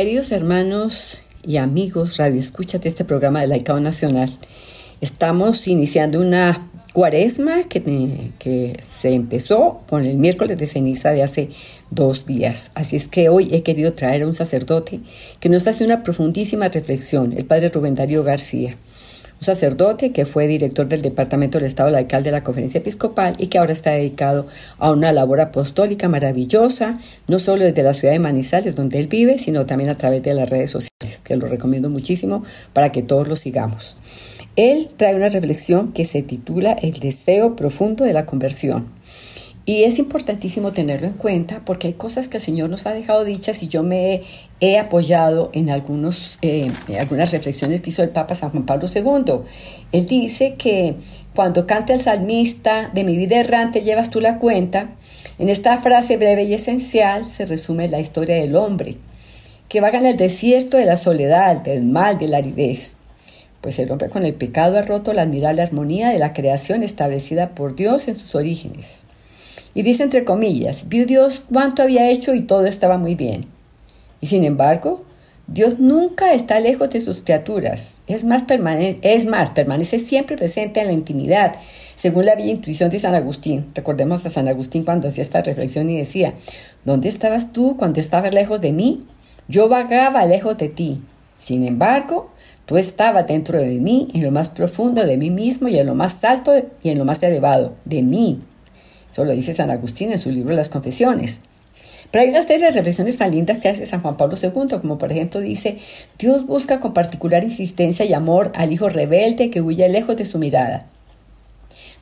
Queridos hermanos y amigos, radio escuchas de este programa de Laicado Nacional, estamos iniciando una cuaresma que, que, se empezó con el miércoles de ceniza de hace dos días. Así es que hoy he querido traer a un sacerdote que nos hace una profundísima reflexión, el padre Rubén Darío García un sacerdote que fue director del Departamento del Estado Laical de la Conferencia Episcopal y que ahora está dedicado a una labor apostólica maravillosa, no solo desde la ciudad de Manizales, donde él vive, sino también a través de las redes sociales, que lo recomiendo muchísimo para que todos lo sigamos. Él trae una reflexión que se titula El deseo profundo de la conversión. Y es importantísimo tenerlo en cuenta porque hay cosas que el Señor nos ha dejado dichas y yo me he, apoyado en algunos, eh, algunas reflexiones que hizo el Papa San Juan Pablo II. Él dice que cuando canta el salmista, de mi vida errante llevas tú la cuenta, en esta frase breve y esencial se resume la historia del hombre, que vaga en el desierto de la soledad, del mal, de la aridez. Pues el hombre con el pecado ha roto la admirable armonía de la creación establecida por Dios en sus orígenes. Y dice entre comillas, vio Dios cuánto había hecho y todo estaba muy bien. Y sin embargo, Dios nunca está lejos de sus criaturas, es más, es más, permanece siempre presente en la intimidad, según la bella intuición de San Agustín. Recordemos a San Agustín cuando hacía esta reflexión y decía, ¿dónde estabas tú cuando estabas lejos de mí? Yo vagaba lejos de ti. Sin embargo, tú estabas dentro de mí, en lo más profundo de mí mismo y en lo más alto y en lo más elevado, de mí, eso lo dice San Agustín en su libro Las Confesiones. Pero hay una serie de reflexiones tan lindas que hace San Juan Pablo II, como por ejemplo dice, Dios busca con particular insistencia y amor al hijo rebelde que huye lejos de su mirada.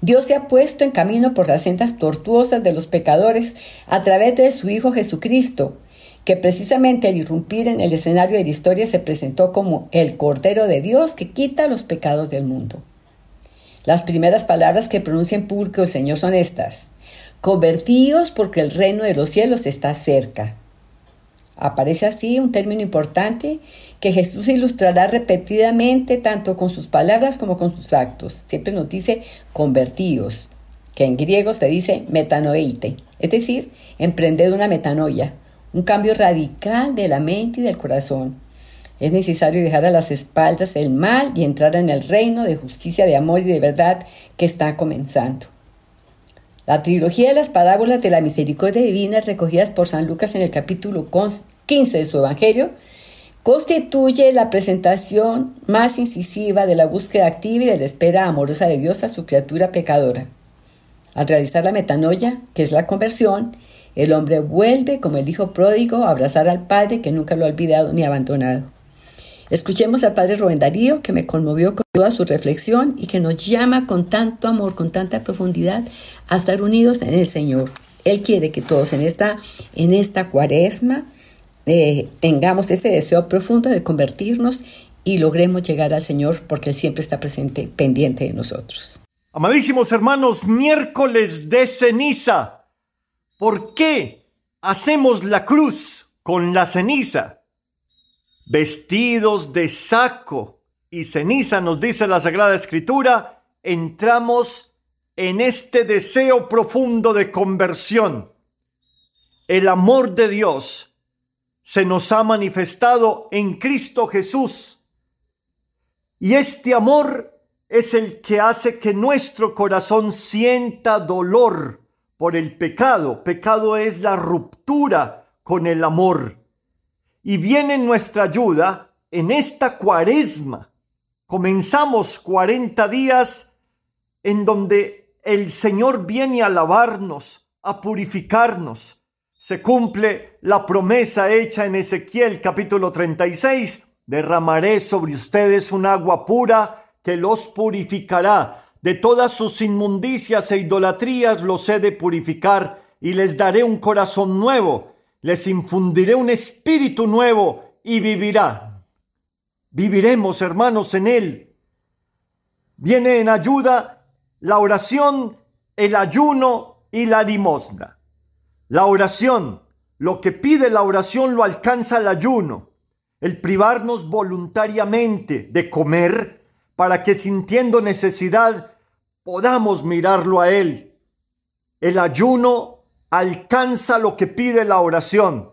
Dios se ha puesto en camino por las sendas tortuosas de los pecadores a través de su Hijo Jesucristo, que precisamente al irrumpir en el escenario de la historia se presentó como el Cordero de Dios que quita los pecados del mundo. Las primeras palabras que pronuncia en público el Señor son estas. Convertíos porque el reino de los cielos está cerca. Aparece así un término importante que Jesús ilustrará repetidamente tanto con sus palabras como con sus actos. Siempre nos dice convertíos, que en griego se dice metanoeite, es decir, emprended una metanoia, un cambio radical de la mente y del corazón. Es necesario dejar a las espaldas el mal y entrar en el reino de justicia, de amor y de verdad que está comenzando. La trilogía de las parábolas de la misericordia divina recogidas por San Lucas en el capítulo 15 de su Evangelio constituye la presentación más incisiva de la búsqueda activa y de la espera amorosa de Dios a su criatura pecadora. Al realizar la metanoia, que es la conversión, el hombre vuelve como el hijo pródigo a abrazar al Padre que nunca lo ha olvidado ni abandonado. Escuchemos al Padre Rubén Darío, que me conmovió con toda su reflexión y que nos llama con tanto amor, con tanta profundidad a estar unidos en el Señor. Él quiere que todos en esta, en esta cuaresma eh, tengamos ese deseo profundo de convertirnos y logremos llegar al Señor porque Él siempre está presente, pendiente de nosotros. Amadísimos hermanos, miércoles de ceniza. ¿Por qué hacemos la cruz con la ceniza? Vestidos de saco y ceniza, nos dice la Sagrada Escritura, entramos en este deseo profundo de conversión. El amor de Dios se nos ha manifestado en Cristo Jesús. Y este amor es el que hace que nuestro corazón sienta dolor por el pecado. Pecado es la ruptura con el amor y viene nuestra ayuda en esta cuaresma. Comenzamos 40 días en donde el Señor viene a lavarnos, a purificarnos. Se cumple la promesa hecha en Ezequiel capítulo 36. Derramaré sobre ustedes un agua pura que los purificará. De todas sus inmundicias e idolatrías los he de purificar y les daré un corazón nuevo les infundiré un espíritu nuevo y vivirá. Viviremos, hermanos, en Él. Viene en ayuda la oración, el ayuno y la limosna. La oración, lo que pide la oración lo alcanza el ayuno, el privarnos voluntariamente de comer para que sintiendo necesidad podamos mirarlo a Él. El ayuno alcanza lo que pide la oración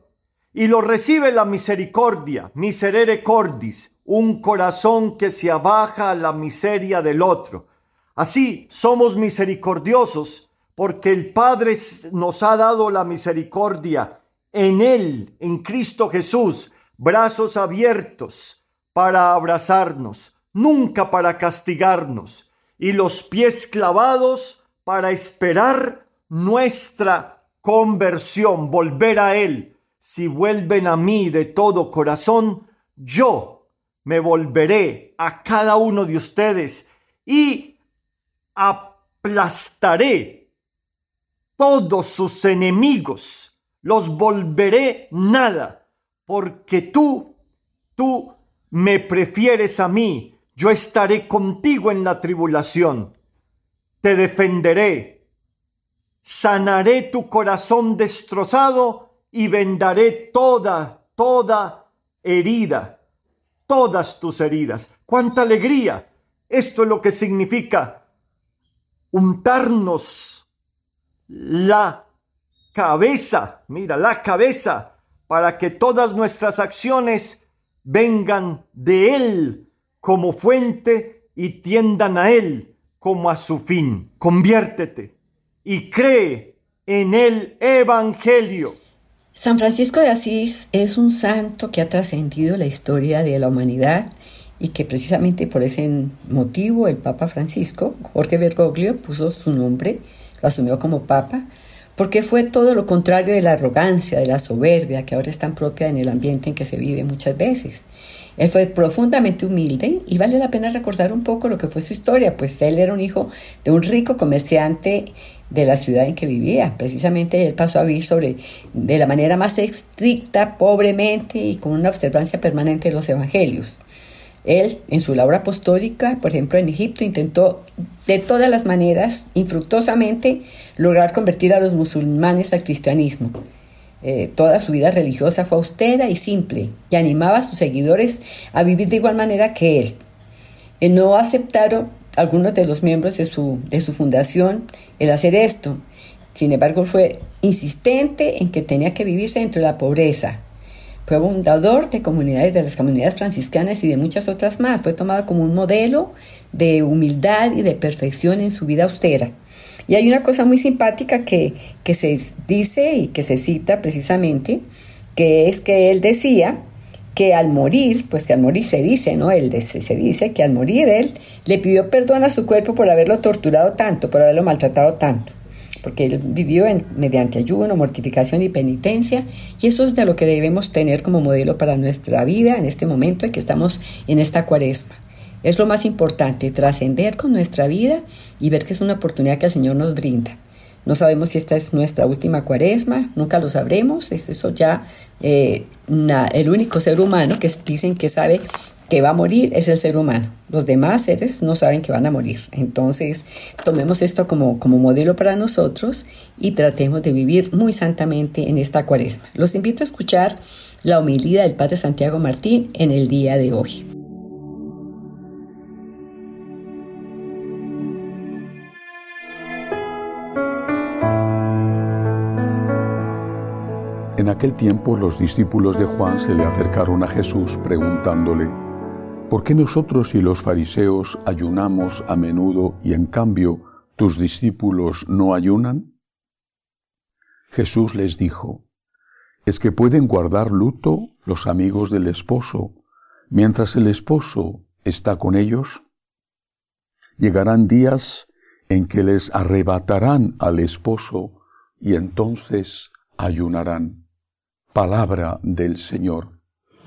y lo recibe la misericordia, miserere cordis, un corazón que se abaja a la miseria del otro. Así somos misericordiosos porque el Padre nos ha dado la misericordia en Él, en Cristo Jesús, brazos abiertos para abrazarnos, nunca para castigarnos, y los pies clavados para esperar nuestra conversión, volver a Él. Si vuelven a mí de todo corazón, yo me volveré a cada uno de ustedes y aplastaré todos sus enemigos, los volveré nada, porque tú, tú me prefieres a mí, yo estaré contigo en la tribulación, te defenderé, sanaré tu corazón destrozado y vendaré toda, toda herida, todas tus heridas. ¡Cuánta alegría! Esto es lo que significa untarnos la cabeza, mira, la cabeza, para que todas nuestras acciones vengan de Él como fuente y tiendan a Él como a su fin. Conviértete y cree en el Evangelio. San Francisco de Asís es un santo que ha trascendido la historia de la humanidad y que precisamente por ese motivo el Papa Francisco, Jorge Bergoglio, puso su nombre, lo asumió como Papa, porque fue todo lo contrario de la arrogancia, de la soberbia que ahora es tan propia en el ambiente en que se vive muchas veces. Él fue profundamente humilde y vale la pena recordar un poco lo que fue su historia, pues él era un hijo de un rico comerciante de la ciudad en que vivía. Precisamente él pasó a vivir sobre, de la manera más estricta, pobremente y con una observancia permanente de los evangelios. Él, en su labor apostólica, por ejemplo, en Egipto, intentó de todas las maneras, infructuosamente, lograr convertir a los musulmanes al cristianismo. Eh, toda su vida religiosa fue austera y simple y animaba a sus seguidores a vivir de igual manera que él. Eh, no aceptaron algunos de los miembros de su, de su fundación el hacer esto. Sin embargo, fue insistente en que tenía que vivirse dentro de la pobreza, fue fundador de comunidades, de las comunidades franciscanas y de muchas otras más. Fue tomado como un modelo de humildad y de perfección en su vida austera. Y hay una cosa muy simpática que, que se dice y que se cita precisamente, que es que él decía que al morir, pues que al morir se dice, ¿no? Él se dice que al morir él le pidió perdón a su cuerpo por haberlo torturado tanto, por haberlo maltratado tanto porque él vivió mediante ayuno, mortificación y penitencia, y eso es de lo que debemos tener como modelo para nuestra vida en este momento en que estamos en esta cuaresma. Es lo más importante, trascender con nuestra vida y ver que es una oportunidad que el Señor nos brinda. No sabemos si esta es nuestra última cuaresma, nunca lo sabremos, es eso ya eh, el único ser humano que dicen que sabe que va a morir es el ser humano. Los demás seres no saben que van a morir. Entonces, tomemos esto como, como modelo para nosotros y tratemos de vivir muy santamente en esta cuaresma. Los invito a escuchar la homilía del Padre Santiago Martín en el día de hoy. En aquel tiempo los discípulos de Juan se le acercaron a Jesús preguntándole, ¿Por qué nosotros y los fariseos ayunamos a menudo y en cambio tus discípulos no ayunan? Jesús les dijo, ¿es que pueden guardar luto los amigos del esposo mientras el esposo está con ellos? Llegarán días en que les arrebatarán al esposo y entonces ayunarán. Palabra del Señor.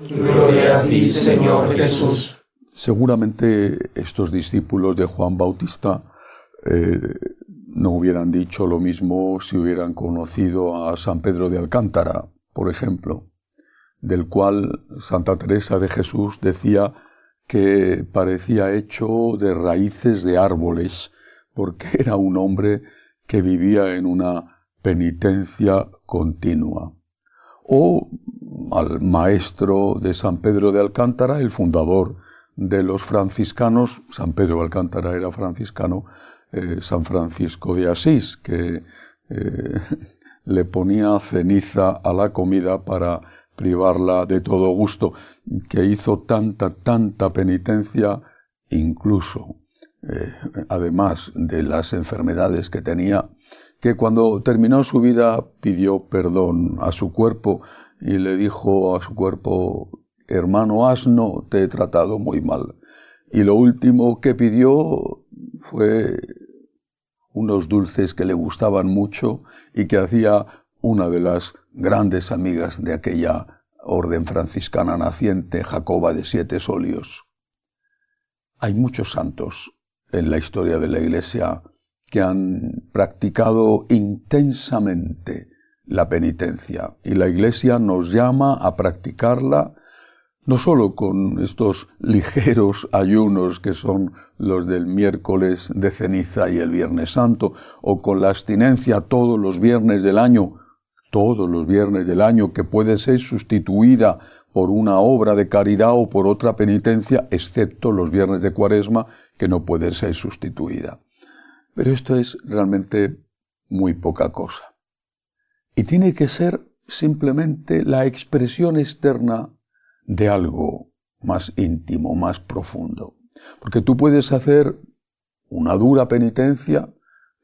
Gloria a ti, Señor Jesús. Seguramente estos discípulos de Juan Bautista eh, no hubieran dicho lo mismo si hubieran conocido a San Pedro de Alcántara, por ejemplo, del cual Santa Teresa de Jesús decía que parecía hecho de raíces de árboles, porque era un hombre que vivía en una penitencia continua o al maestro de San Pedro de Alcántara, el fundador de los franciscanos, San Pedro de Alcántara era franciscano, eh, San Francisco de Asís, que eh, le ponía ceniza a la comida para, privarla de todo gusto, que hizo tanta, tanta penitencia, incluso, eh, además de las enfermedades que tenía, que cuando terminó su vida pidió perdón a su cuerpo y le dijo a su cuerpo, hermano asno, te he tratado muy mal. Y lo último que pidió fue unos dulces que le gustaban mucho y que hacía una de las grandes amigas de aquella orden franciscana naciente, Jacoba de Siete Solios. Hay muchos santos en la historia de la Iglesia que han practicado intensamente la penitencia y la Iglesia nos llama a practicarla no solo con estos ligeros ayunos que son los del miércoles de ceniza y el viernes santo, o con la abstinencia todos los viernes del año, todos los viernes del año que puede ser sustituida por una obra de caridad o por otra penitencia, excepto los viernes de cuaresma que no puede ser sustituida. Pero esto es realmente muy poca cosa. Y tiene que ser simplemente la expresión externa de algo más íntimo, más profundo. Porque tú puedes hacer una dura penitencia,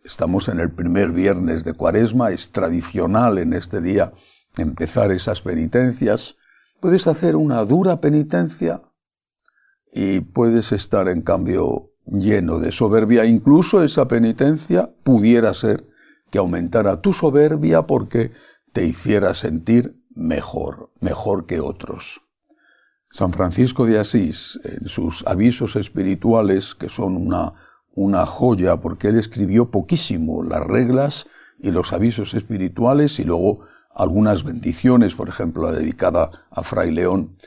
estamos en el primer viernes de cuaresma, es tradicional en este día empezar esas penitencias, puedes hacer una dura penitencia y puedes estar en cambio lleno de soberbia, incluso esa penitencia pudiera ser que aumentara tu soberbia porque te hiciera sentir mejor, mejor que otros. San Francisco de Asís, en sus avisos espirituales, que son una, una joya, porque él escribió poquísimo las reglas y los avisos espirituales y luego algunas bendiciones, por ejemplo, la dedicada a Fray León.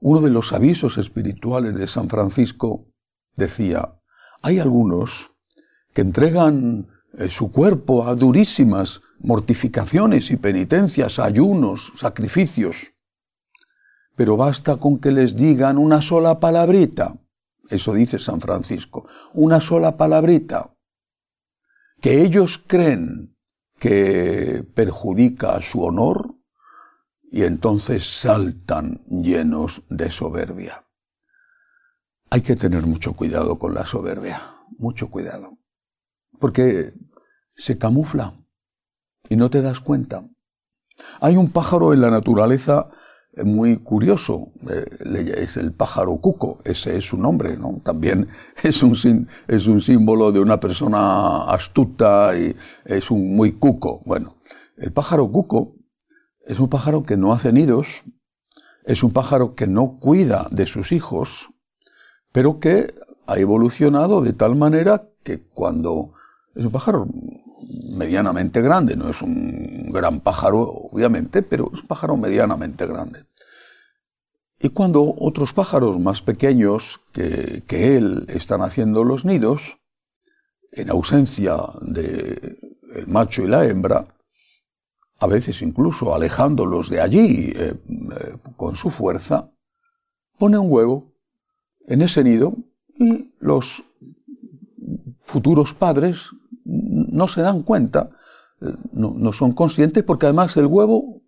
Uno de los avisos espirituales de San Francisco decía, hay algunos que entregan eh, su cuerpo a durísimas mortificaciones y penitencias, ayunos, sacrificios, pero basta con que les digan una sola palabrita. Eso dice San Francisco, una sola palabrita, que ellos creen que perjudica su honor y entonces saltan llenos de soberbia. Hay que tener mucho cuidado con la soberbia, mucho cuidado, porque se camufla y no te das cuenta. Hay un pájaro en la naturaleza muy curioso, eh, es el pájaro cuco, ese es su nombre, ¿no? También es un, es un símbolo de una persona astuta y es un muy cuco. Bueno, el pájaro cuco es un pájaro que no hace nidos, es un pájaro que no cuida de sus hijos, pero que ha evolucionado de tal manera que cuando es un pájaro medianamente grande, no es un gran pájaro, obviamente, pero es un pájaro medianamente grande. Y cuando otros pájaros más pequeños que, él están haciendo los nidos, en ausencia del macho y la hembra, a veces incluso alejándolos de allí eh, eh, con su fuerza, pone un huevo en ese nido y los futuros padres no se dan cuenta, eh, no, son conscientes porque además el huevo,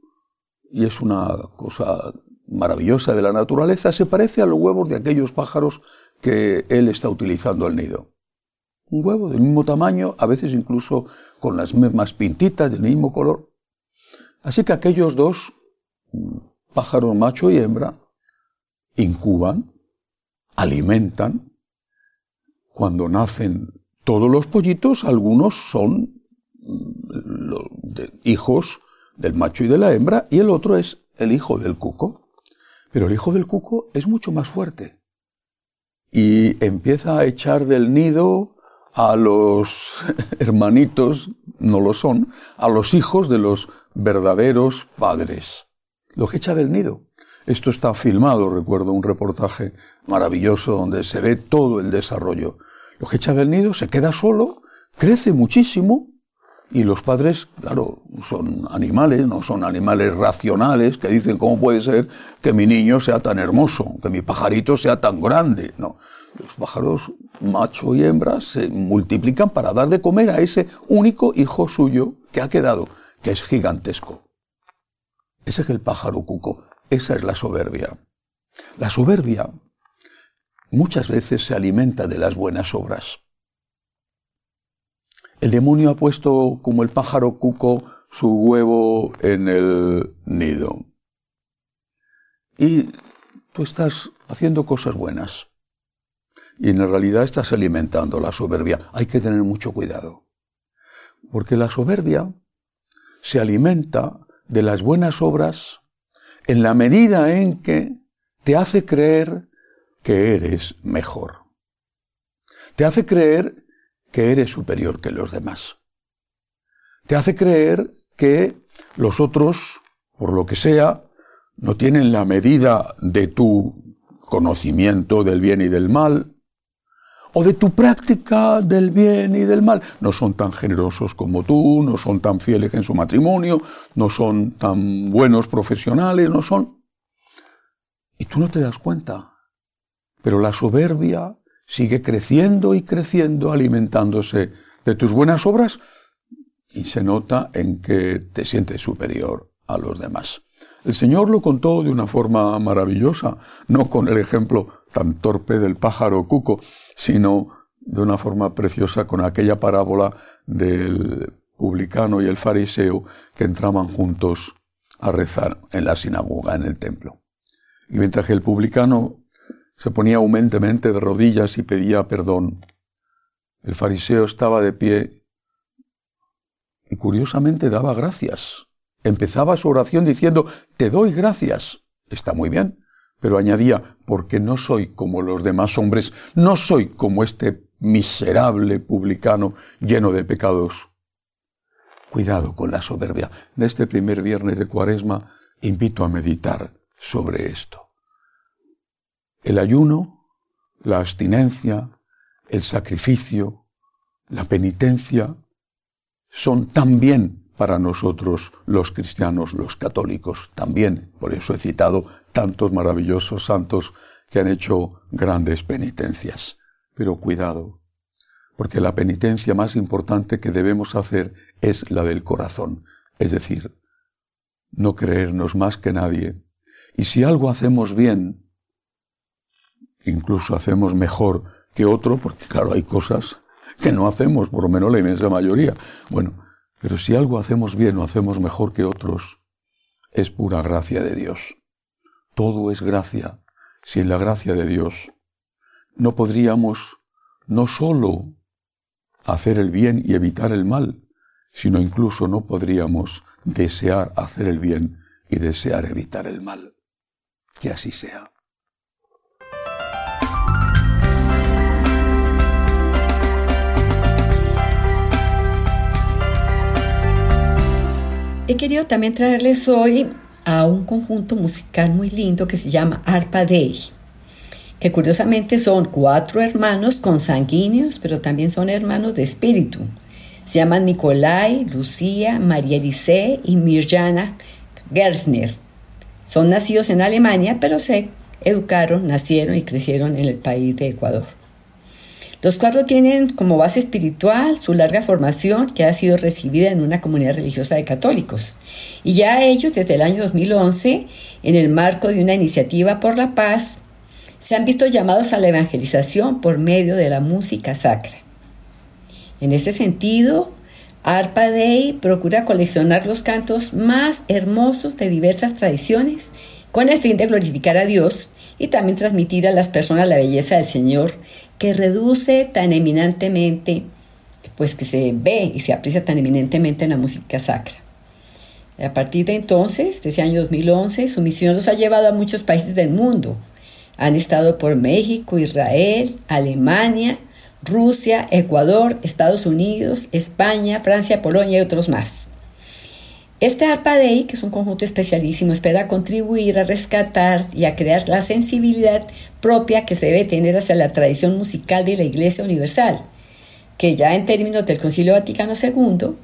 y es una cosa maravillosa de la naturaleza se parece a los huevos de aquellos pájaros que él está utilizando al nido. Un huevo del mismo tamaño, a veces incluso con las mismas pintitas del mismo color. Así que aquellos dos mm, pájaros macho y hembra incuban, alimentan. Cuando nacen todos los pollitos, algunos son mm, hijos del macho y de la hembra y el otro es el hijo del cuco. Pero el hijo del cuco es mucho más fuerte y empieza a echar del nido a los hermanitos, no lo son, a los hijos de los verdaderos padres. Los echa del nido. Esto está filmado, recuerdo un reportaje maravilloso donde se ve todo el desarrollo. Los echa del nido, se queda solo, crece muchísimo y los padres, claro, son animales, no son animales racionales que dicen cómo puede ser que mi niño sea tan hermoso, que mi pajarito sea tan grande. No, los pájaros macho y hembra se multiplican para dar de comer a ese único hijo suyo que ha quedado, que es gigantesco. Ese es el pájaro cuco. Esa es la soberbia. La soberbia muchas veces se alimenta de las buenas obras. El demonio ha puesto como el pájaro cuco su huevo en el nido. Y tú estás haciendo cosas buenas. Y en realidad estás alimentando la soberbia. Hay que tener mucho cuidado. Porque la soberbia se alimenta de las buenas obras en la medida en que te hace creer que eres mejor. Te hace creer que eres superior que los demás. Te hace creer que los otros, por lo que sea, no tienen la medida de tu conocimiento del bien y del mal, o de tu práctica del bien y del mal. No son tan generosos como tú, no son tan fieles en su matrimonio, no son tan buenos profesionales, no son... Y tú no te das cuenta. Pero la soberbia sigue creciendo y creciendo, alimentándose de tus buenas obras y se nota en que te sientes superior a los demás. El Señor lo contó de una forma maravillosa, no con el ejemplo tan torpe del pájaro cuco, sino de una forma preciosa con aquella parábola del publicano y el fariseo que entraban juntos a rezar en la sinagoga, en el templo. Y mientras que el publicano se ponía humildemente de rodillas y pedía perdón, el fariseo estaba de pie y curiosamente daba gracias. Empezaba su oración diciendo, te doy gracias. Está muy bien, pero añadía, porque no soy como los demás hombres, no soy como este miserable publicano lleno de pecados. Cuidado con la soberbia. De este primer viernes de Cuaresma invito a meditar sobre esto. El ayuno, la abstinencia, el sacrificio, la penitencia son también para nosotros los cristianos, los católicos, también. Por eso he citado tantos maravillosos santos que han hecho grandes penitencias. Pero cuidado, porque la penitencia más importante que debemos hacer es la del corazón, es decir, no creernos más que nadie. Y si algo hacemos bien, incluso hacemos mejor que otro, porque claro, hay cosas que no hacemos, por lo menos la inmensa mayoría. Bueno, pero si algo hacemos bien o hacemos mejor que otros, es pura gracia de Dios. Todo es gracia. Sin la gracia de Dios, no podríamos no sólo hacer el bien y evitar el mal, sino incluso no podríamos desear hacer el bien y desear evitar el mal. Que así sea. He querido también traerles hoy a un conjunto musical muy lindo que se llama Arpa Day, que curiosamente son cuatro hermanos consanguíneos, pero también son hermanos de espíritu. Se llaman Nicolai, Lucía, María Elise y Mirjana Gersner. Son nacidos en Alemania, pero se educaron, nacieron y crecieron en el país de Ecuador. Los cuatro tienen como base espiritual su larga formación que ha sido recibida en una comunidad religiosa de católicos. Y ya ellos desde el año 2011, en el marco de una iniciativa por la paz, se han visto llamados a la evangelización por medio de la música sacra. En ese sentido, Arpa Dei procura coleccionar los cantos más hermosos de diversas tradiciones con el fin de glorificar a Dios y también transmitir a las personas la belleza del Señor que reduce tan eminentemente, pues que se ve y se aprecia tan eminentemente en la música sacra. A partir de entonces, desde el año 2011, su misión los ha llevado a muchos países del mundo. Han estado por México, Israel, Alemania, Rusia, Ecuador, Estados Unidos, España, Francia, Polonia y otros más. Este Arpa Dei, que es un conjunto especialísimo, espera contribuir a rescatar y a crear la sensibilidad propia que se debe tener hacia la tradición musical de la Iglesia Universal, que ya en términos del Concilio Vaticano II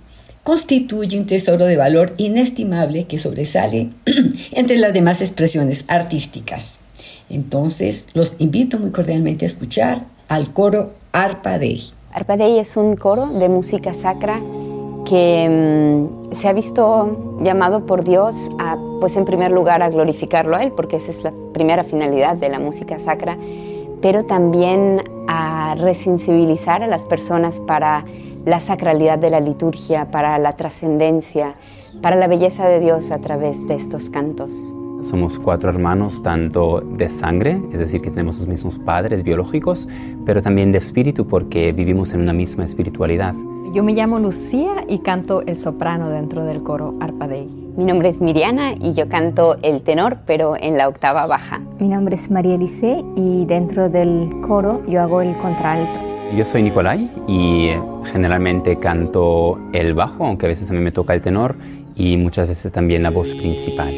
constituye un tesoro de valor inestimable que sobresale entre las demás expresiones artísticas. Entonces, los invito muy cordialmente a escuchar al coro Arpa Dei. Arpa Dei es un coro de música sacra que mm, se ha visto llamado por Dios a, pues en primer lugar, a glorificarlo a Él, porque esa es la primera finalidad de la música sacra, pero también a resensibilizar a las personas para la sacralidad de la liturgia, para la trascendencia, para la belleza de Dios a través de estos cantos. Somos cuatro hermanos, tanto de sangre, es decir, que tenemos los mismos padres biológicos, pero también de espíritu porque vivimos en una misma espiritualidad. Yo me llamo Lucía y canto el soprano dentro del coro Arpadei. Mi nombre es Miriana y yo canto el tenor, pero en la octava baja. Mi nombre es María Elise y dentro del coro yo hago el contralto. Yo soy Nicolai y generalmente canto el bajo, aunque a veces a mí me toca el tenor y muchas veces también la voz principal.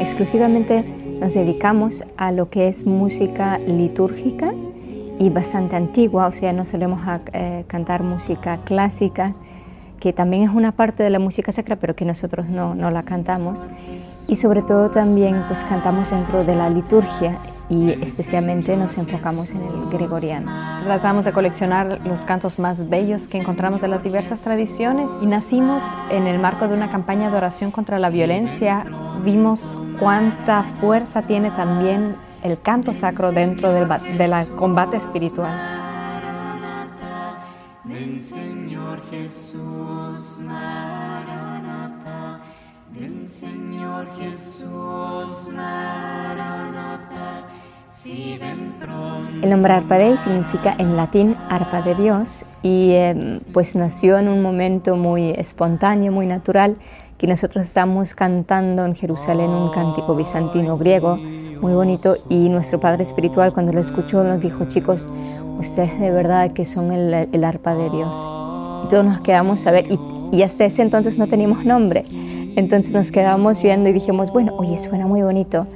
Exclusivamente nos dedicamos a lo que es música litúrgica y bastante antigua, o sea, no solemos eh, cantar música clásica, que también es una parte de la música sacra, pero que nosotros no, no la cantamos. Y sobre todo también pues cantamos dentro de la liturgia y especialmente nos enfocamos en el gregoriano. Tratamos de coleccionar los cantos más bellos que encontramos de las diversas tradiciones y nacimos en el marco de una campaña de oración contra la violencia. Vimos cuánta fuerza tiene también el canto sacro dentro del de combate espiritual. Ven Señor Jesús, Maranata. Ven Señor Jesús, Maranata. El nombre Arpa significa en latín arpa de Dios y em, pues nació en un momento muy espontáneo, muy natural, que nosotros estamos cantando en Jerusalén un cántico bizantino griego muy bonito y nuestro padre espiritual cuando lo escuchó nos dijo, chicos, ustedes de verdad que son el, arpa de Dios. Y todos nos quedamos a ver y, y, hasta ese entonces no teníamos nombre. Entonces nos quedamos viendo y dijimos, bueno, oye, suena muy bonito.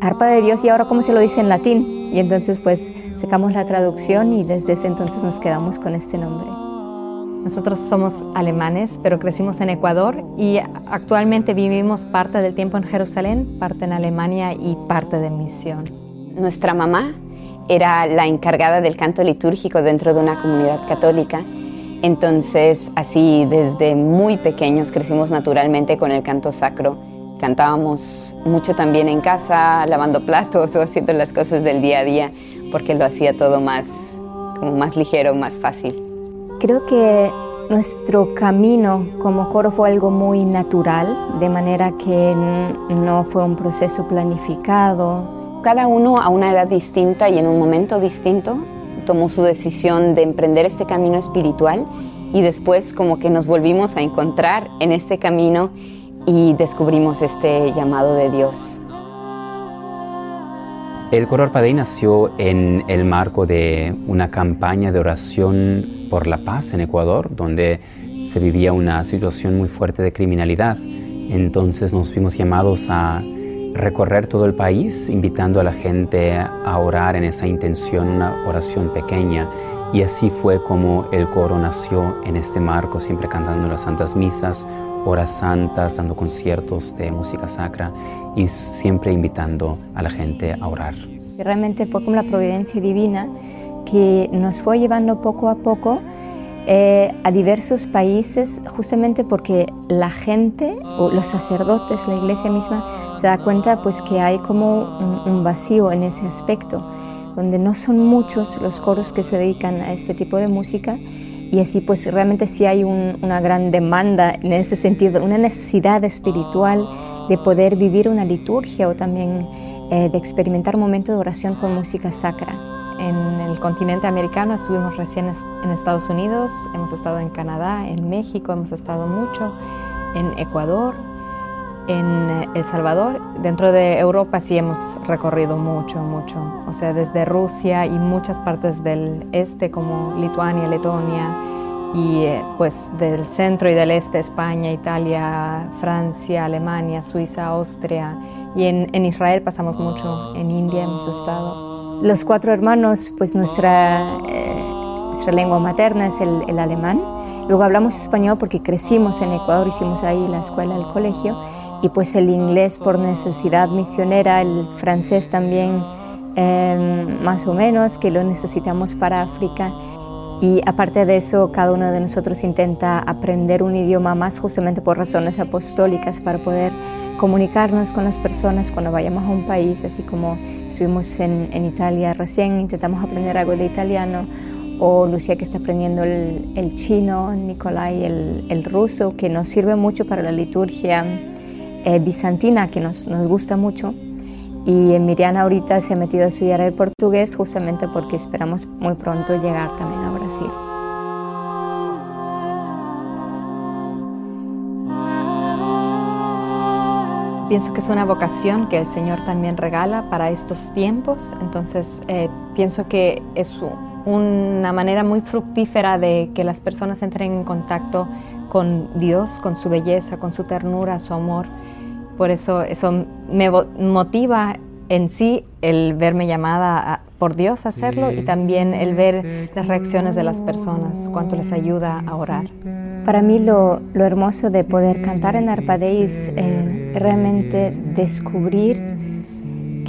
Arpa de Dios y ahora cómo se lo dice en latín. Y entonces pues sacamos la traducción y desde ese entonces nos quedamos con este nombre. Nosotros somos alemanes, pero crecimos en Ecuador y actualmente vivimos parte del tiempo en Jerusalén, parte en Alemania y parte de misión. Nuestra mamá era la encargada del canto litúrgico dentro de una comunidad católica. Entonces, así desde muy pequeños crecimos naturalmente con el canto sacro. Cantábamos mucho también en casa, lavando platos o haciendo las cosas del día a día, porque lo hacía todo más, como más ligero, más fácil. Creo que nuestro camino como coro fue algo muy natural, de manera que no fue un proceso planificado. Cada uno a una edad distinta y en un momento distinto tomó su decisión de emprender este camino espiritual y después como que nos volvimos a encontrar en este camino y descubrimos este llamado de Dios. El coro Arpadei nació en el marco de una campaña de oración por la paz en Ecuador, donde se vivía una situación muy fuerte de criminalidad. Entonces nos vimos llamados a recorrer todo el país, invitando a la gente a orar en esa intención, una oración pequeña. Y así fue como el coro nació en este marco, siempre cantando las santas misas, horas santas, dando conciertos de música sacra y siempre invitando a la gente a orar. Realmente fue como la providencia divina que nos fue llevando poco a poco eh, a diversos países justamente porque la gente o los sacerdotes, la iglesia misma, se da cuenta pues que hay como un vacío en ese aspecto, donde no son muchos los coros que se dedican a este tipo de música y así pues realmente sí hay una gran demanda en ese sentido, una necesidad espiritual de poder vivir una liturgia o también eh, de experimentar momentos de oración con música sacra. En el continente americano estuvimos recién en Estados Unidos, hemos estado en Canadá, en México, hemos estado mucho, en Ecuador, en eh, El Salvador. Dentro de Europa sí hemos recorrido mucho, mucho. O sea, desde Rusia y muchas partes del este como Lituania, Letonia y eh, pues del centro y del este, España, Italia, Francia, Alemania, Suiza, Austria. Y en, Israel pasamos mucho, en India hemos estado. Los cuatro hermanos, pues nuestra, eh, nuestra lengua materna es el, el alemán. Luego hablamos español porque crecimos en Ecuador, hicimos ahí la escuela, el colegio y pues el inglés por necesidad misionera, el francés también em, más o menos, que lo necesitamos para África. Y aparte de eso, cada uno de nosotros intenta aprender un idioma más justamente por razones apostólicas para poder comunicarnos con las personas cuando vayamos a un país, así como estuvimos en, en Italia recién, intentamos aprender algo de italiano, o Lucía que está aprendiendo el, chino, Nicolai el, el, ruso, que nos sirve mucho para la liturgia eh, bizantina, que nos, nos gusta mucho. Y Miriana ahorita se ha metido a estudiar el portugués justamente porque esperamos muy pronto llegar también a Brasil. Pienso que es una vocación que el Señor también regala para estos tiempos, entonces eh, pienso que es una manera muy fructífera de que las personas entren en contacto con Dios, con su belleza, con su ternura, su amor por eso eso me motiva en sí el verme llamada por Dios a hacerlo y también el ver las reacciones de las personas, cuánto les ayuda a orar. Para mí lo, lo hermoso de poder cantar en Arpadeis es eh, realmente descubrir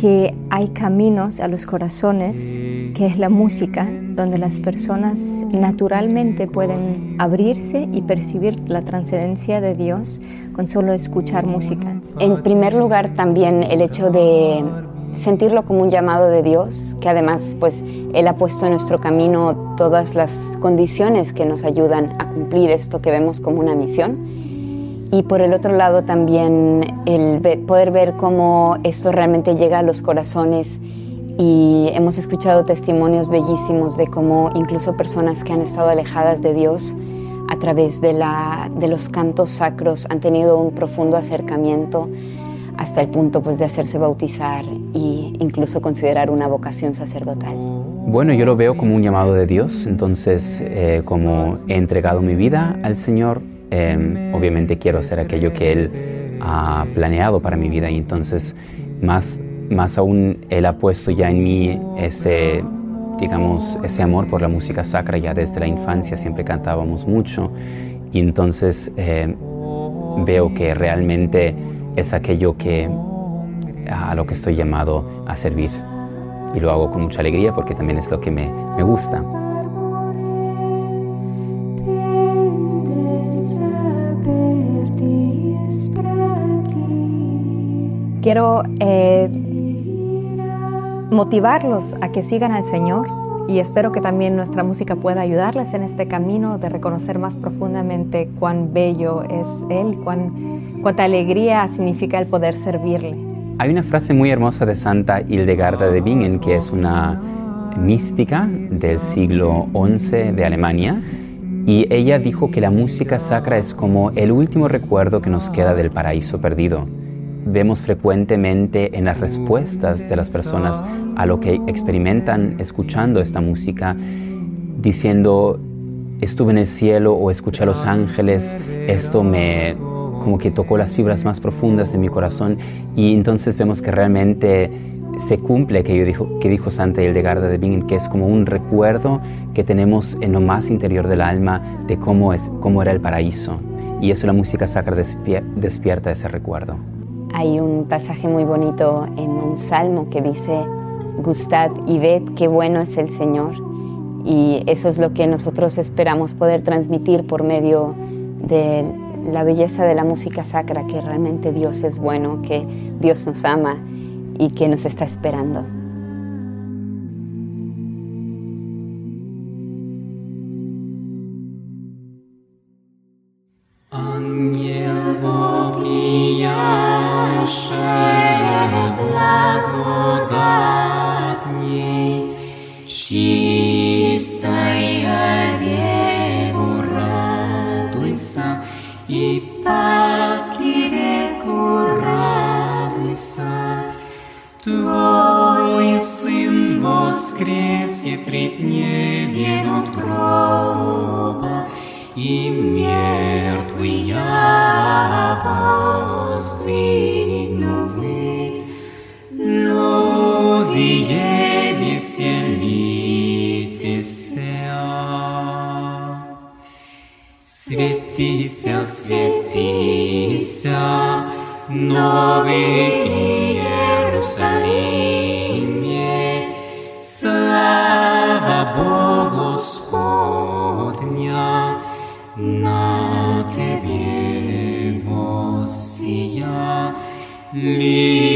que hay caminos a los corazones, que es la música, donde las personas naturalmente pueden abrirse y percibir la trascendencia de Dios con solo escuchar música. En primer lugar, también el hecho de sentirlo como un llamado de Dios, que además pues Él ha puesto en nuestro camino todas las condiciones que nos ayudan a cumplir esto que vemos como una misión y por el otro lado también el poder ver cómo esto realmente llega a los corazones y hemos escuchado testimonios bellísimos de cómo incluso personas que han estado alejadas de Dios a través de, la, de los cantos sacros han tenido un profundo acercamiento hasta el punto pues, de hacerse bautizar e incluso considerar una vocación sacerdotal. Bueno, yo lo veo como un llamado de Dios, entonces eh, como he entregado mi vida al Señor, Em, obviamente quiero hacer aquello que Él ha planeado para mi vida y entonces más, más aún Él ha puesto ya en mí ese, digamos, ese amor por la música sacra ya desde la infancia, siempre cantábamos mucho y entonces em, veo que realmente es aquello que a lo que estoy llamado a servir y lo hago con mucha alegría porque también es lo que me, me gusta. Quiero eh, motivarlos a que sigan al Señor y espero que también nuestra música pueda ayudarles en este camino de reconocer más profundamente cuán bello es Él, cuán, cuánta alegría significa el poder servirle. Hay una frase muy hermosa de Santa Hildegarda de Bingen, que es una mística del siglo XI de Alemania, y ella dijo que la música sacra es como el último recuerdo que nos queda del paraíso perdido vemos frecuentemente en las respuestas de las personas a lo que experimentan escuchando esta música, diciendo, estuve en el cielo o escuché a los ángeles, esto me como que tocó las fibras más profundas de mi corazón y entonces vemos que realmente se cumple aquello dijo, que dijo Santa Hildegarda de Bingen, que es como un recuerdo que tenemos en lo más interior del alma de cómo, es, cómo era el paraíso. Y eso la música sacra despierta ese recuerdo. Hay un pasaje muy bonito en un salmo que dice, gustad y ved qué bueno es el Señor. Y eso es lo que nosotros esperamos poder transmitir por medio de la belleza de la música sacra, que realmente Dios es bueno, que Dios nos ama y que nos está esperando. Светися, светися, Новый Иерусалиме, Слава Богу Господня на Тебе воссия. Лишь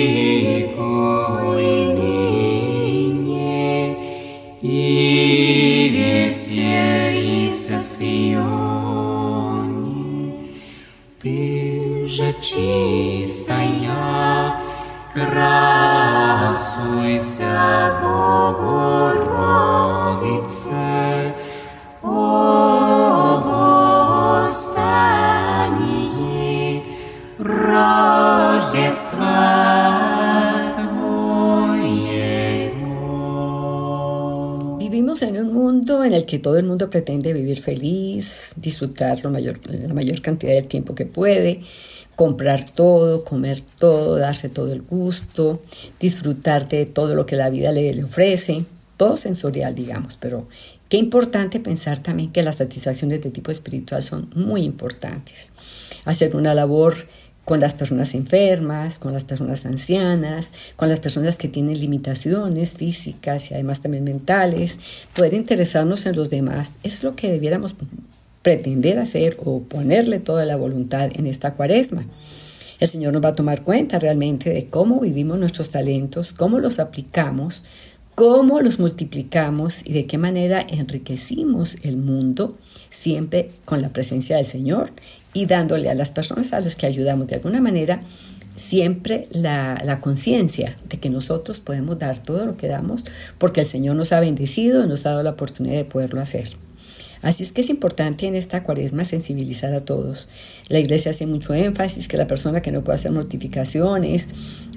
Ty, że czysta ja, krasujся Bogorodice, Vivimos en un mundo en el que todo el mundo pretende vivir feliz, disfrutar la mayor, la mayor cantidad de tiempo que puede, comprar todo, comer todo, darse todo el gusto, disfrutar de todo lo que la vida le, le ofrece, todo sensorial, digamos, pero Qué importante pensar también que las satisfacciones de tipo espiritual son muy importantes. Hacer una labor con las personas enfermas, con las personas ancianas, con las personas que tienen limitaciones físicas y además también mentales, poder interesarnos en los demás es lo que debiéramos pretender hacer o ponerle toda la voluntad en esta cuaresma. El Señor nos va a tomar cuenta realmente de cómo vivimos nuestros talentos, cómo los aplicamos, cómo los multiplicamos y de qué manera enriquecimos el mundo siempre con la presencia del Señor y dándole a las personas a las que ayudamos de alguna manera siempre la, la conciencia de que nosotros podemos dar todo lo que damos porque el Señor nos ha bendecido y nos ha dado la oportunidad de poderlo hacer. Así es que es importante en esta cuaresma sensibilizar a todos. La iglesia hace mucho énfasis que la persona que no puede hacer mortificaciones,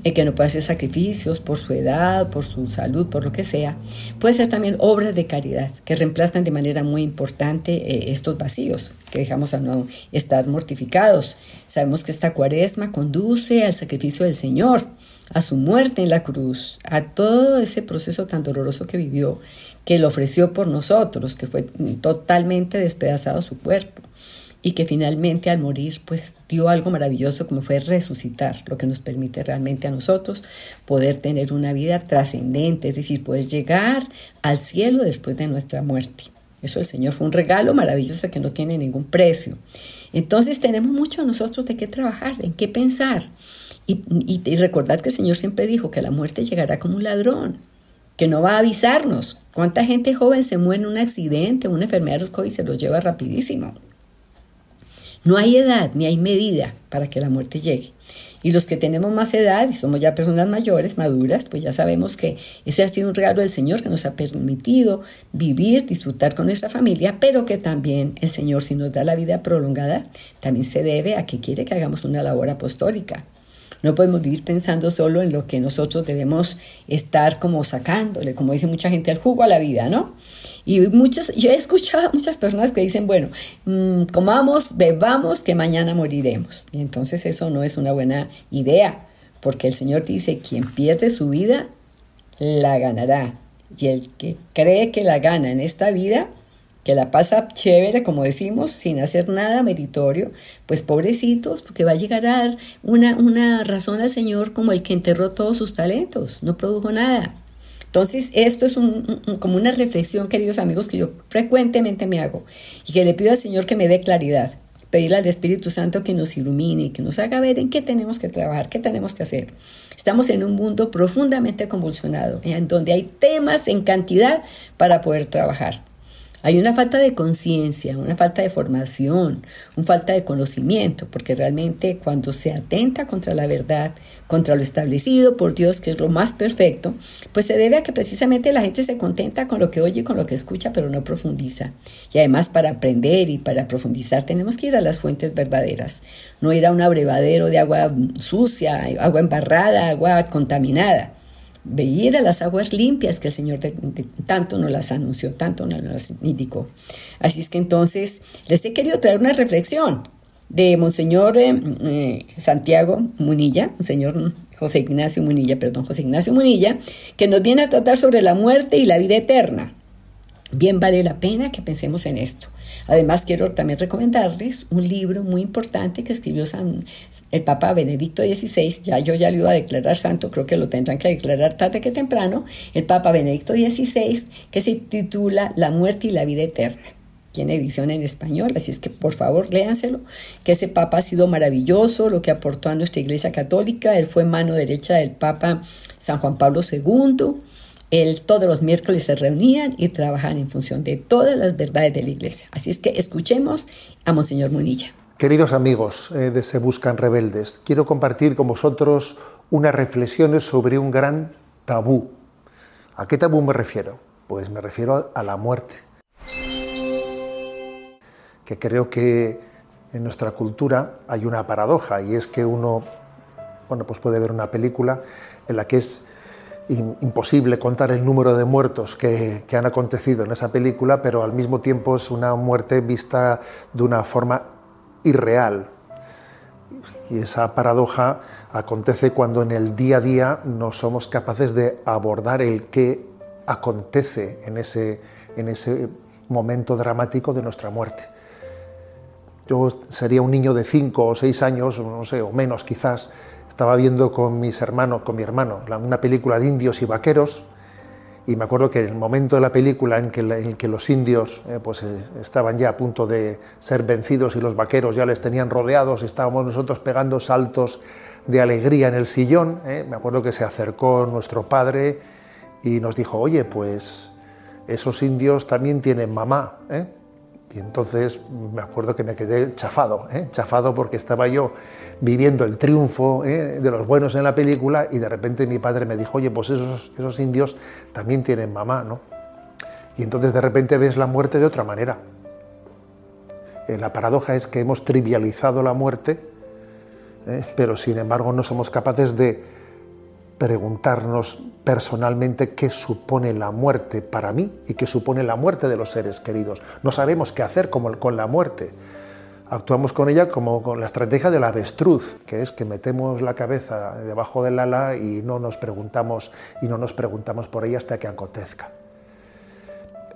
eh, que no puede hacer sacrificios por su edad, por su salud, por lo que sea, puede ser también obras de caridad que reemplazan de manera muy importante eh, estos vacíos que dejamos a no estar mortificados. Sabemos que esta cuaresma conduce al sacrificio del Señor a su muerte en la cruz, a todo ese proceso tan doloroso que vivió, que lo ofreció por nosotros, que fue totalmente despedazado su cuerpo y que finalmente al morir pues dio algo maravilloso como fue resucitar, lo que nos permite realmente a nosotros poder tener una vida trascendente, es decir, poder llegar al cielo después de nuestra muerte. Eso el Señor fue un regalo maravilloso que no tiene ningún precio. Entonces tenemos mucho nosotros de qué trabajar, en qué pensar. Y, y, recordad que el Señor siempre dijo que la muerte llegará como un ladrón, que no va a avisarnos. ¿Cuánta gente joven se muere en un accidente, una enfermedad de los COVID se los lleva rapidísimo? No hay edad ni hay medida para que la muerte llegue. Y los que tenemos más edad y somos ya personas mayores, maduras, pues ya sabemos que ese ha sido un regalo del Señor que nos ha permitido vivir, disfrutar con nuestra familia, pero que también el Señor, si nos da la vida prolongada, también se debe a que quiere que hagamos una labor apostólica. No podemos vivir pensando solo en lo que nosotros debemos estar como sacándole, como dice mucha gente, al jugo a la vida, ¿no? Y muchos, yo he escuchado a muchas personas que dicen, bueno, mm, comamos, bebamos, que mañana moriremos. Y entonces eso no es una buena idea, porque el Señor dice, quien pierde su vida, la ganará. Y el que cree que la gana en esta vida, que la pasa chévere, como decimos, sin hacer nada meritorio, pues pobrecitos, porque va a llegar a dar una, una razón al Señor como el que enterró todos sus talentos, no produjo nada. Entonces, esto es como una reflexión, queridos amigos, que yo frecuentemente me hago y que le pido al Señor que me dé claridad, pedirle al Espíritu Santo que nos ilumine, que nos haga ver en qué tenemos que trabajar, qué tenemos que hacer. Estamos en un mundo profundamente convulsionado, en donde hay temas en cantidad para poder trabajar. Hay una falta de conciencia, una falta de formación, una falta de conocimiento, porque realmente cuando se atenta contra la verdad, contra lo establecido por Dios, que es lo más perfecto, pues se debe a que precisamente la gente se contenta con lo que oye y con lo que escucha, pero no profundiza. Y además para aprender y para profundizar tenemos que ir a las fuentes verdaderas, no ir a un abrevadero de agua sucia, agua embarrada, agua contaminada venir a las aguas limpias que el Señor tanto nos las anunció, tanto nos las indicó. Así es que entonces les he querido traer una reflexión de Monseñor eh, eh, Santiago Munilla, Monseñor José Ignacio Munilla, perdón, José Ignacio Munilla, que nos viene a tratar sobre la muerte y la vida eterna. Bien vale la pena que pensemos en esto. Además, quiero también recomendarles un libro muy importante que escribió San, el Papa Benedicto XVI. Ya yo ya lo iba a declarar santo, creo que lo tendrán que declarar tarde que temprano. El Papa Benedicto XVI, que se titula La muerte y la vida eterna. tiene edición en español, así es que por favor léanselo, que ese Papa ha sido maravilloso, lo que aportó a nuestra Iglesia Católica, él fue mano derecha del Papa San Juan Pablo II, él todos los miércoles se reunían y trabajaban en función de todas las verdades de la Iglesia. Así es que escuchemos a Monseñor Munilla. Queridos amigos eh, de Se Buscan Rebeldes, quiero compartir con vosotros unas reflexiones sobre un gran tabú. ¿A qué tabú me refiero? Pues me refiero a la muerte que creo que en nuestra cultura hay una paradoja y es que uno bueno, pues puede ver una película en la que es imposible contar el número de muertos que, han acontecido en esa película, pero al mismo tiempo es una muerte vista de una forma irreal. Y esa paradoja acontece cuando en el día a día no somos capaces de abordar el qué acontece en ese, en ese momento dramático de nuestra muerte. Yo sería un niño de cinco o seis años, no sé, o menos quizás, estaba viendo con mis hermanos, con mi hermano, una película de indios y vaqueros, y me acuerdo que en el momento de la película en que, que los indios eh, pues, eh, estaban ya a punto de ser vencidos y los vaqueros ya les tenían rodeados, estábamos nosotros pegando saltos de alegría en el sillón, eh, me acuerdo que se acercó nuestro padre y nos dijo, oye, pues esos indios también tienen mamá. Y entonces me acuerdo que me quedé chafado, ¿eh? chafado porque estaba yo viviendo el triunfo ¿eh? de los buenos en la película y de repente mi padre me dijo, oye, pues esos, esos indios también tienen mamá, ¿no? Y entonces de repente ves la muerte de otra manera. Eh, la paradoja es que hemos trivializado la muerte, pero sin embargo no somos capaces de preguntarnos personalmente qué supone la muerte para mí y qué supone la muerte de los seres queridos. No sabemos qué hacer con la muerte. Actuamos con ella como con la estrategia del avestruz, que es que metemos la cabeza debajo del ala y no nos preguntamos y no nos preguntamos por ella hasta que acontezca.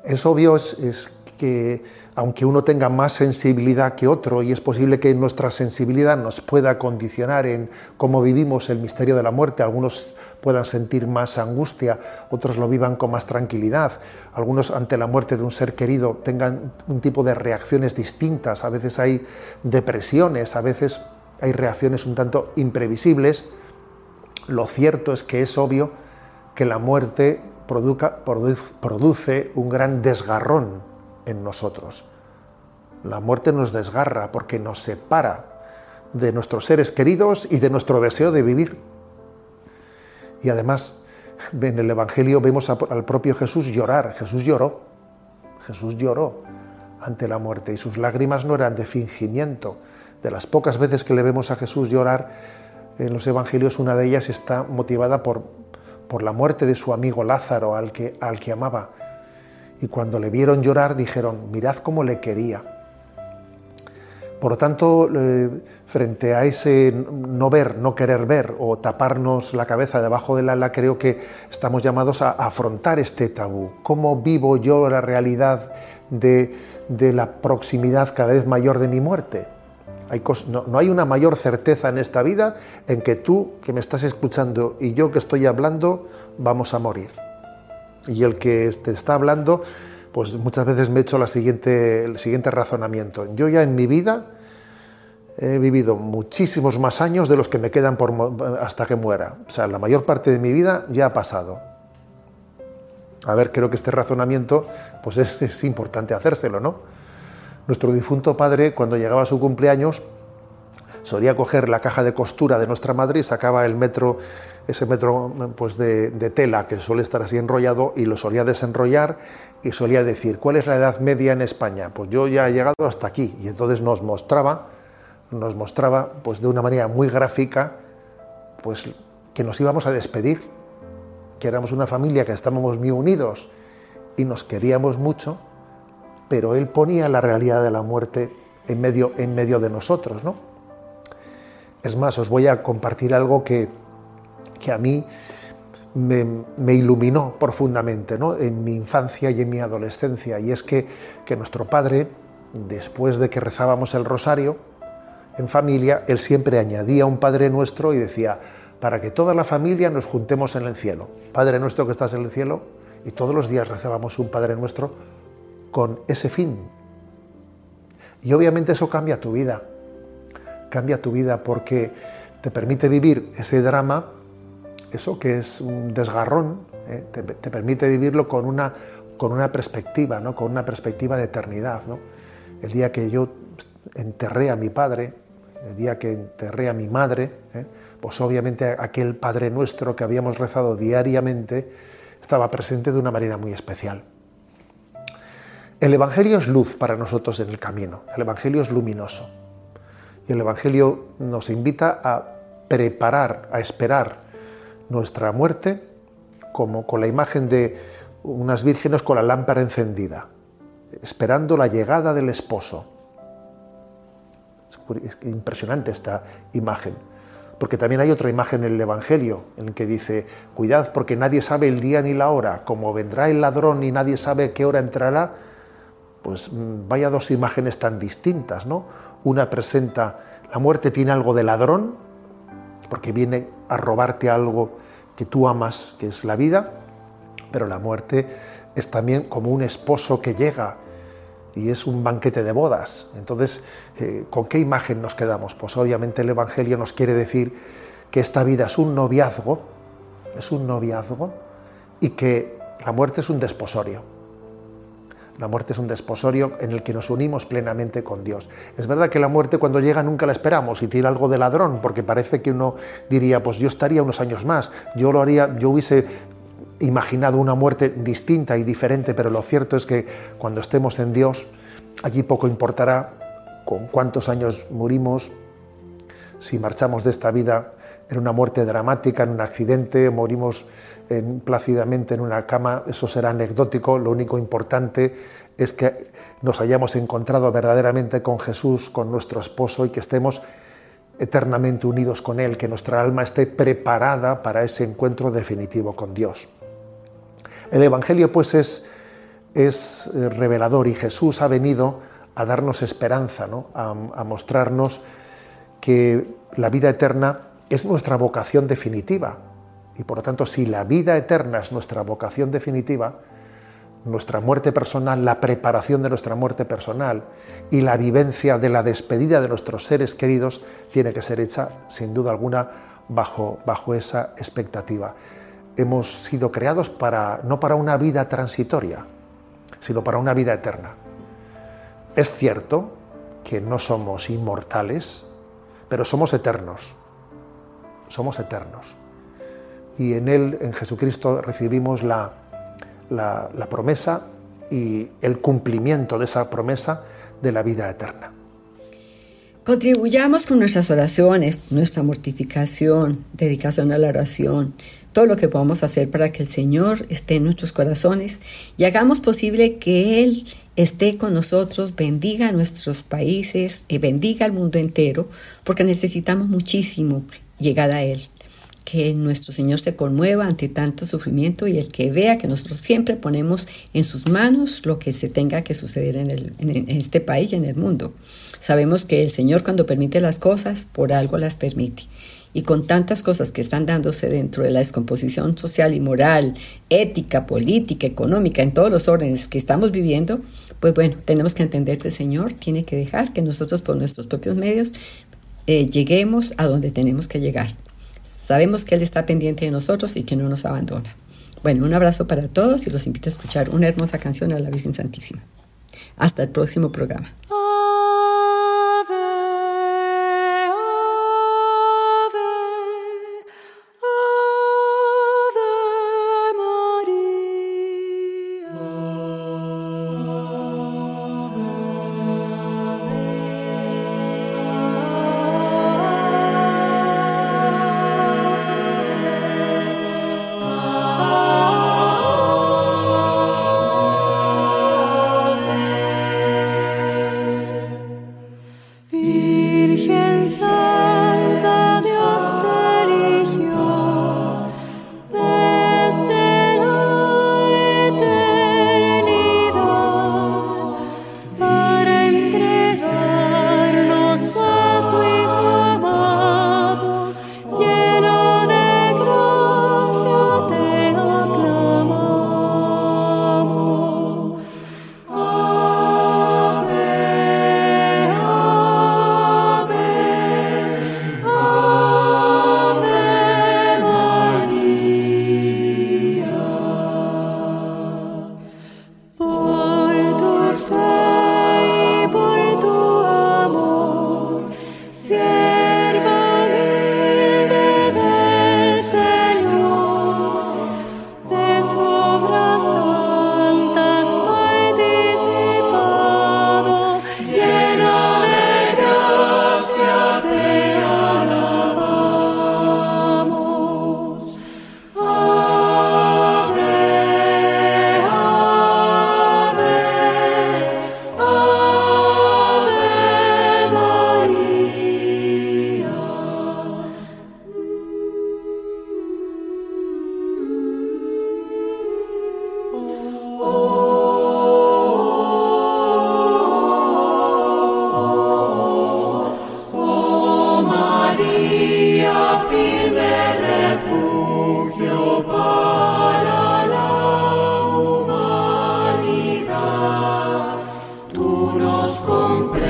Es obvio es que aunque uno tenga más sensibilidad que otro y es posible que nuestra sensibilidad nos pueda condicionar en cómo vivimos el misterio de la muerte, algunos puedan sentir más angustia, otros lo vivan con más tranquilidad, algunos ante la muerte de un ser querido tengan un tipo de reacciones distintas, a veces hay depresiones, a veces hay reacciones un tanto imprevisibles, lo cierto es que es obvio que la muerte produce un gran desgarrón en nosotros. La muerte nos desgarra porque nos separa de nuestros seres queridos y de nuestro deseo de vivir. Y además, en el Evangelio vemos al propio Jesús llorar. Jesús lloró. Jesús lloró ante la muerte y sus lágrimas no eran de fingimiento. De las pocas veces que le vemos a Jesús llorar en los Evangelios, una de ellas está motivada por, por la muerte de su amigo Lázaro, al que, al que amaba y cuando le vieron llorar dijeron, mirad cómo le quería. Por lo tanto, eh, frente a ese no ver, no querer ver o taparnos la cabeza debajo del ala, creo que estamos llamados a afrontar este tabú. ¿Cómo vivo yo la realidad de, la proximidad cada vez mayor de mi muerte? no, hay una mayor certeza en esta vida en que tú que me estás escuchando y yo que estoy hablando vamos a morir y el que te está hablando, pues muchas veces me he hecho el siguiente razonamiento. Yo ya en mi vida he vivido muchísimos más años de los que me quedan hasta que muera. O sea, la mayor parte de mi vida ya ha pasado. A ver, creo que este razonamiento pues es, es importante hacérselo, ¿no? Nuestro difunto padre, cuando llegaba a su cumpleaños, solía coger la caja de costura de nuestra madre y sacaba el metro ese metro pues, de, tela que suele estar así enrollado y lo solía desenrollar y solía decir, ¿cuál es la edad media en España? Pues yo ya he llegado hasta aquí y entonces nos mostraba, nos mostraba pues de una manera muy gráfica pues que nos íbamos a despedir, que éramos una familia que estábamos muy unidos y nos queríamos mucho, pero él ponía la realidad de la muerte en medio, en medio de nosotros, ¿no? Es más, os voy a compartir algo que, que a mí me, iluminó profundamente ¿no? en mi infancia y en mi adolescencia, y es que, que nuestro padre, después de que rezábamos el rosario en familia, él siempre añadía un Padre Nuestro y decía, para que toda la familia nos juntemos en el cielo. Padre nuestro que estás en el cielo, y todos los días rezábamos un Padre Nuestro con ese fin, Y obviamente eso cambia tu vida, cambia tu vida porque te permite vivir ese drama, eso que es un desgarrón, ¿eh? te, permite vivirlo con una, con una perspectiva, ¿no? con una perspectiva de eternidad. ¿no? El día que yo enterré a mi padre, el día que enterré a mi madre, ¿eh? pues obviamente aquel Padre nuestro que habíamos rezado diariamente estaba presente de una manera muy especial. El Evangelio es luz para nosotros en el camino, el Evangelio es luminoso. Y el Evangelio nos invita a preparar, a esperar nuestra muerte como con la imagen de unas vírgenes con la lámpara encendida, esperando la llegada del esposo. Es impresionante esta imagen. Porque también hay otra imagen en el Evangelio en el que dice, cuidad porque nadie sabe el día ni la hora, como vendrá el ladrón y nadie sabe qué hora entrará, pues mm, vaya dos imágenes tan distintas, ¿no? Una presenta, la muerte tiene algo de ladrón, porque viene a robarte algo que tú amas, que es la vida, pero la muerte es también como un esposo que llega y es un banquete de bodas. Entonces, eh, ¿con qué imagen nos quedamos? Pues obviamente el Evangelio nos quiere decir que esta vida es un noviazgo, es un noviazgo, y que la muerte es un desposorio. La muerte es un desposorio en el que nos unimos plenamente con Dios. Es verdad que la muerte cuando llega nunca la esperamos y tiene algo de ladrón, porque parece que uno diría, pues yo estaría unos años más, yo lo haría, yo hubiese imaginado una muerte distinta y diferente, pero lo cierto es que cuando estemos en Dios, allí poco importará con cuántos años morimos, si marchamos de esta vida en una muerte dramática, en un accidente, morimos en, plácidamente en una cama, eso será anecdótico, lo único importante es que nos hayamos encontrado verdaderamente con Jesús, con nuestro esposo y que estemos eternamente unidos con Él, que nuestra alma esté preparada para ese encuentro definitivo con Dios. El Evangelio pues es, eh, revelador y Jesús ha venido a darnos esperanza, ¿no? a, mostrarnos que la vida eterna es nuestra vocación definitiva. Y por lo tanto, si la vida eterna es nuestra vocación definitiva, nuestra muerte personal, la preparación de nuestra muerte personal y la vivencia de la despedida de nuestros seres queridos tiene que ser hecha, sin duda alguna, bajo, bajo esa expectativa hemos sido creados para, no para una vida transitoria, sino para una vida eterna. Es cierto que no somos inmortales, pero somos eternos. Somos eternos. Y en Él, en Jesucristo, recibimos la, la, promesa y el cumplimiento de esa promesa de la vida eterna. Contribuyamos con nuestras oraciones, nuestra mortificación, dedicación a la oración, todo lo que podamos hacer para que el Señor esté en nuestros corazones y hagamos posible que Él esté con nosotros, bendiga a nuestros países y bendiga al mundo entero, porque necesitamos muchísimo llegar a Él. Que nuestro Señor se conmueva ante tanto sufrimiento y el que vea que nosotros siempre ponemos en sus manos lo que se tenga que suceder en, este país y en el mundo. Sabemos que el Señor cuando permite las cosas, por algo las permite. Y con tantas cosas que están dándose dentro de la descomposición social y moral, ética, política, económica, en todos los órdenes que estamos viviendo, pues bueno, tenemos que entender que el Señor tiene que dejar que nosotros por nuestros propios medios eh, lleguemos a donde tenemos que llegar. Sabemos que Él está pendiente de nosotros y que no nos abandona. Bueno, un abrazo para todos y los invito a escuchar una hermosa canción a la Virgen Santísima. Hasta el próximo programa. unos compren.